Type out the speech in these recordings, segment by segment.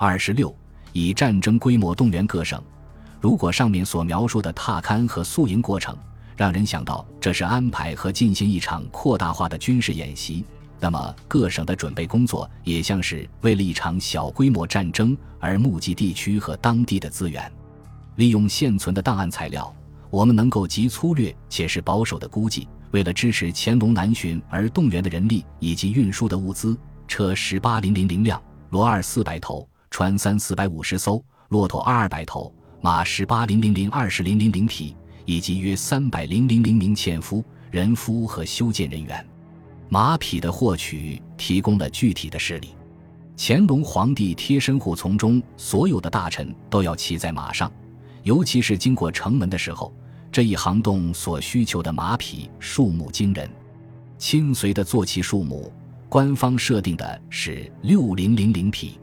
二十六，以战争规模动员各省。如果上面所描述的踏勘和宿营过程让人想到这是安排和进行一场扩大化的军事演习，那么各省的准备工作也像是为了一场小规模战争而募集地区和当地的资源。利用现存的档案材料，我们能够极粗略且是保守的估计，为了支持乾隆南巡而动员的人力以及运输的物资：车十八零零零辆，骡二四百头，船三四百五十艘，骆驼二二百头。马十八零零零二十零零零匹，以及约三百零零零名纤夫、人夫和修建人员。马匹的获取提供了具体的事例。乾隆皇帝贴身护从中所有的大臣都要骑在马上，尤其是经过城门的时候，这一行动所需求的马匹数目惊人。亲随的坐骑数目，官方设定的是六零零零匹。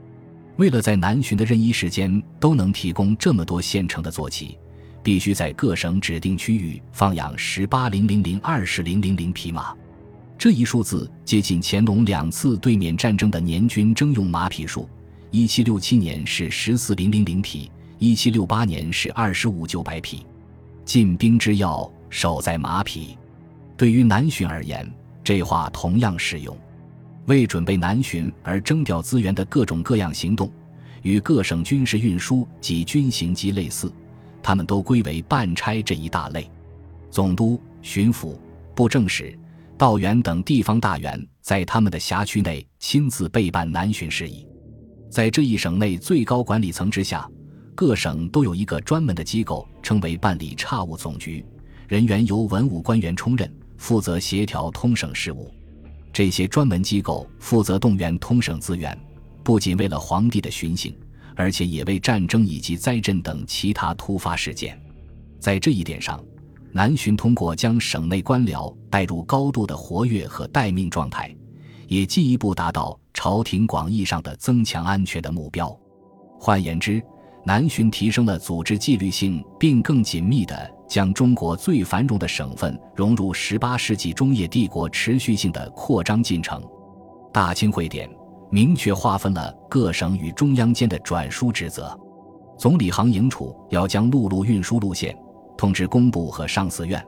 为了在南巡的任意时间都能提供这么多现成的坐骑，必须在各省指定区域放养十八零零零二十零零零匹马。这一数字接近乾隆两次对缅战争的年均征用马匹数：一七六七年是十四零零零匹，一七六八年是二十五九百匹。进兵之要，守在马匹。对于南巡而言，这话同样适用。为准备南巡而征调资源的各种各样行动，与各省军事运输及军行机类似，他们都归为办差这一大类。总督、巡抚、布政使、道员等地方大员在他们的辖区内亲自备办南巡事宜。在这一省内最高管理层之下，各省都有一个专门的机构，称为办理差务总局，人员由文武官员充任，负责协调通省事务。这些专门机构负责动员通省资源，不仅为了皇帝的巡行，而且也为战争以及灾震等其他突发事件。在这一点上，南巡通过将省内官僚带入高度的活跃和待命状态，也进一步达到朝廷广义上的增强安全的目标。换言之，南巡提升了组织纪律性，并更紧密地将中国最繁荣的省份融入十八世纪中叶帝国持续性的扩张进程。大清会典明确划分了各省与中央间的转输职责。总理行营处要将陆路运输路线通知工部和上寺院，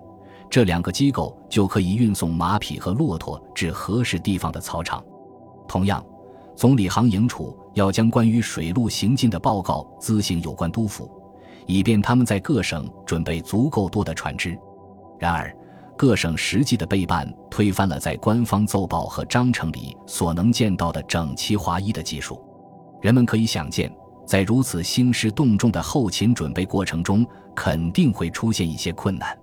这两个机构就可以运送马匹和骆驼至合适地方的草场。同样。总理行营处要将关于水路行进的报告咨行有关督府，以便他们在各省准备足够多的船只。然而，各省实际的备办推翻了在官方奏报和章程里所能见到的整齐划一的技术。人们可以想见，在如此兴师动众的后勤准备过程中，肯定会出现一些困难。